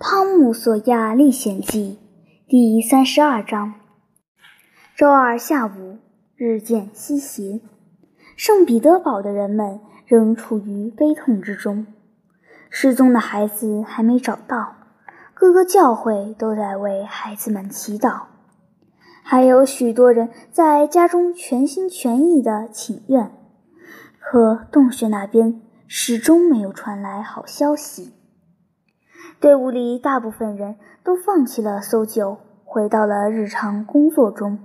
《汤姆·索亚历险记》第三十二章。周二下午，日渐西斜，圣彼得堡的人们仍处于悲痛之中。失踪的孩子还没找到，各个教会都在为孩子们祈祷，还有许多人在家中全心全意的请愿。可洞穴那边始终没有传来好消息。队伍里大部分人都放弃了搜救，回到了日常工作中。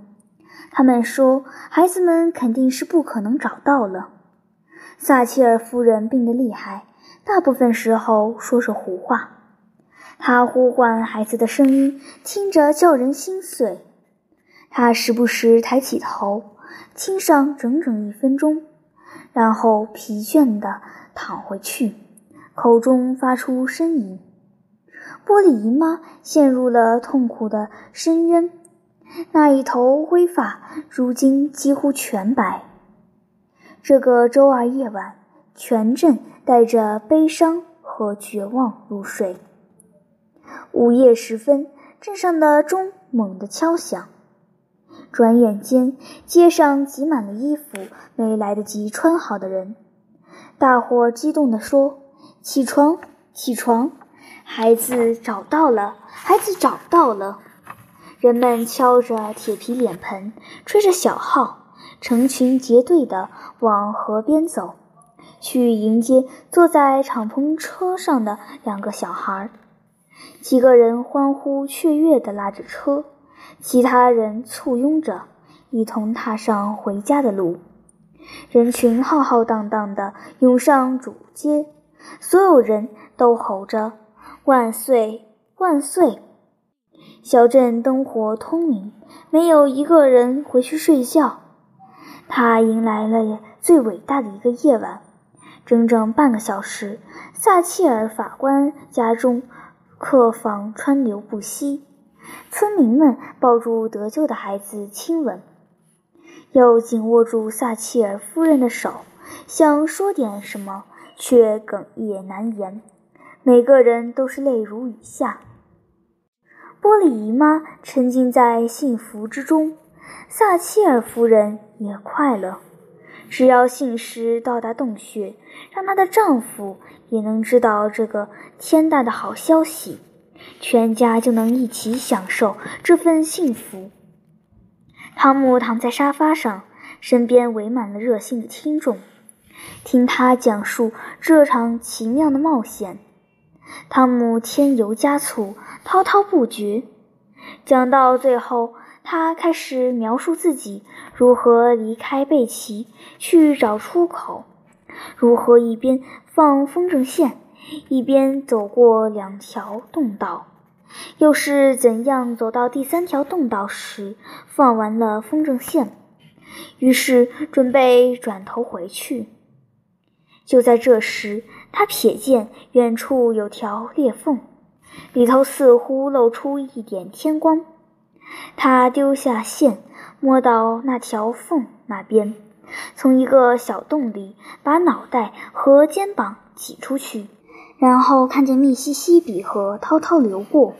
他们说，孩子们肯定是不可能找到了。撒切尔夫人病得厉害，大部分时候说着胡话。她呼唤孩子的声音听着叫人心碎。她时不时抬起头，听上整整一分钟，然后疲倦地躺回去，口中发出呻吟。玻璃姨妈陷入了痛苦的深渊，那一头灰发如今几乎全白。这个周二夜晚，全镇带着悲伤和绝望入睡。午夜时分，镇上的钟猛地敲响，转眼间，街上挤满了衣服没来得及穿好的人。大伙激动地说：“起床，起床！”孩子找到了，孩子找到了！人们敲着铁皮脸盆，吹着小号，成群结队地往河边走，去迎接坐在敞篷车上的两个小孩。几个人欢呼雀跃地拉着车，其他人簇拥着，一同踏上回家的路。人群浩浩荡荡地涌上主街，所有人都吼着。万岁！万岁！小镇灯火通明，没有一个人回去睡觉。他迎来了最伟大的一个夜晚。整整半个小时，撒切尔法官家中客房川流不息，村民们抱住得救的孩子亲吻，又紧握住撒切尔夫人的手，想说点什么，却哽咽难言。每个人都是泪如雨下。波利姨妈沉浸在幸福之中，撒切尔夫人也快乐。只要信使到达洞穴，让她的丈夫也能知道这个天大的好消息，全家就能一起享受这份幸福。汤姆躺在沙发上，身边围满了热心的听众，听他讲述这场奇妙的冒险。汤姆添油加醋，滔滔不绝。讲到最后，他开始描述自己如何离开贝奇去找出口，如何一边放风筝线，一边走过两条洞道，又是怎样走到第三条洞道时放完了风筝线，于是准备转头回去。就在这时，他瞥见远处有条裂缝，里头似乎露出一点天光。他丢下线，摸到那条缝那边，从一个小洞里把脑袋和肩膀挤出去，然后看见密西西比河滔滔流过。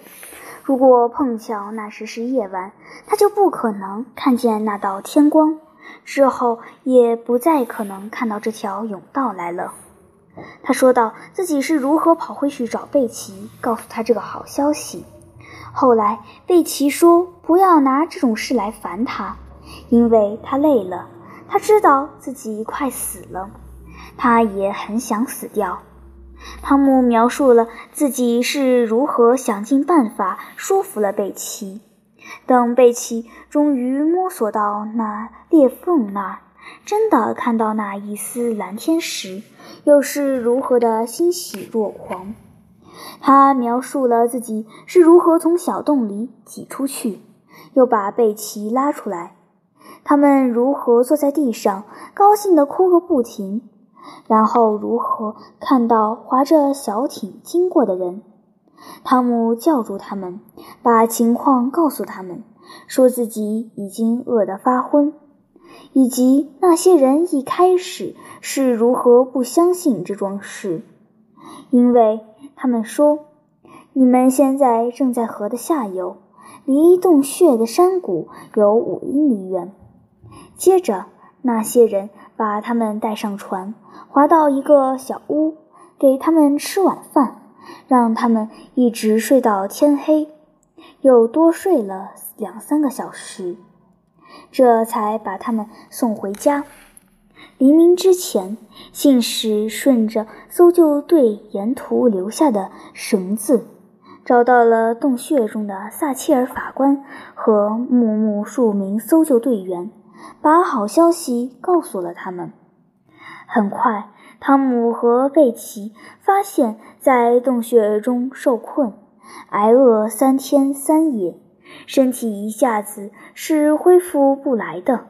如果碰巧那时是夜晚，他就不可能看见那道天光。之后也不再可能看到这条甬道来了。他说道：“自己是如何跑回去找贝奇，告诉他这个好消息。后来贝奇说不要拿这种事来烦他，因为他累了。他知道自己快死了，他也很想死掉。”汤姆描述了自己是如何想尽办法说服了贝奇。等贝奇终于摸索到那裂缝那儿，真的看到那一丝蓝天时，又是如何的欣喜若狂。他描述了自己是如何从小洞里挤出去，又把贝奇拉出来，他们如何坐在地上高兴地哭个不停，然后如何看到划着小艇经过的人。汤姆叫住他们，把情况告诉他们，说自己已经饿得发昏，以及那些人一开始是如何不相信这桩事，因为他们说，你们现在正在河的下游，离洞穴的山谷有五英里远。接着，那些人把他们带上船，划到一个小屋，给他们吃晚饭，让他们一直睡到天黑，又多睡了两三个小时，这才把他们送回家。黎明之前，信使顺着搜救队沿途留下的绳子。找到了洞穴中的撒切尔法官和木木数名搜救队员，把好消息告诉了他们。很快，汤姆和贝奇发现，在洞穴中受困、挨饿三天三夜，身体一下子是恢复不来的。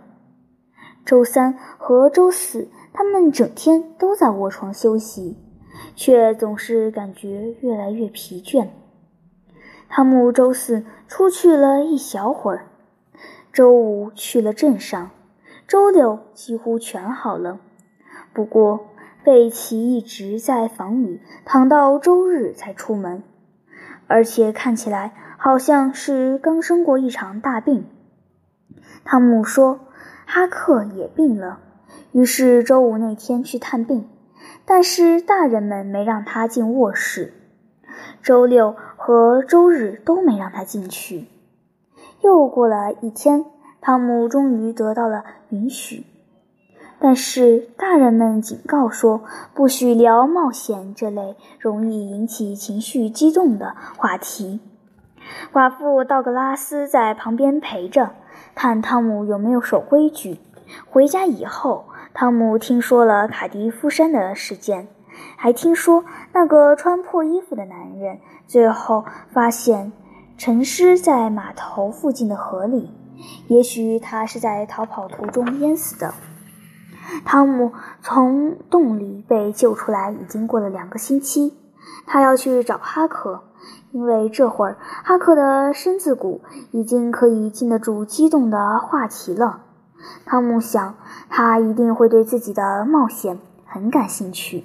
周三和周四，他们整天都在卧床休息，却总是感觉越来越疲倦。汤姆周四出去了一小会儿，周五去了镇上，周六几乎全好了。不过贝奇一直在房里躺到周日才出门，而且看起来好像是刚生过一场大病。汤姆说：“哈克也病了。”于是周五那天去探病，但是大人们没让他进卧室。周六和周日都没让他进去。又过了一天，汤姆终于得到了允许，但是大人们警告说，不许聊冒险这类容易引起情绪激动的话题。寡妇道格拉斯在旁边陪着，看汤姆有没有守规矩。回家以后，汤姆听说了卡迪夫山的事件。还听说那个穿破衣服的男人最后发现沉尸在码头附近的河里，也许他是在逃跑途中淹死的。汤姆从洞里被救出来已经过了两个星期，他要去找哈克，因为这会儿哈克的身子骨已经可以经得住激动的话题了。汤姆想，他一定会对自己的冒险很感兴趣。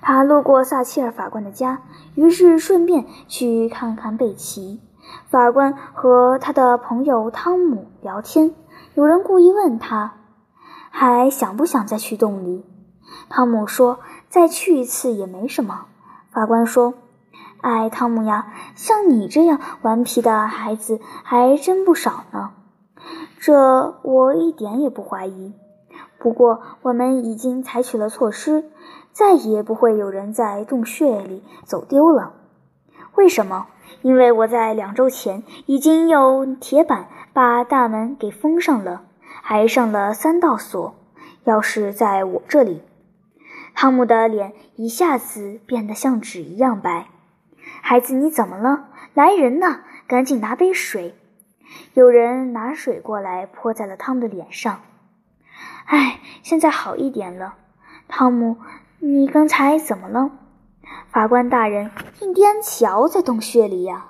他路过撒切尔法官的家，于是顺便去看看贝奇。法官和他的朋友汤姆聊天。有人故意问他，还想不想再去洞里？汤姆说：“再去一次也没什么。”法官说：“哎，汤姆呀，像你这样顽皮的孩子还真不少呢。这我一点也不怀疑。不过我们已经采取了措施。”再也不会有人在洞穴里走丢了。为什么？因为我在两周前已经用铁板把大门给封上了，还上了三道锁。钥匙在我这里。汤姆的脸一下子变得像纸一样白。孩子，你怎么了？来人呐，赶紧拿杯水。有人拿水过来，泼在了汤的脸上。哎，现在好一点了，汤姆。你刚才怎么了，法官大人？印第安乔在洞穴里呀。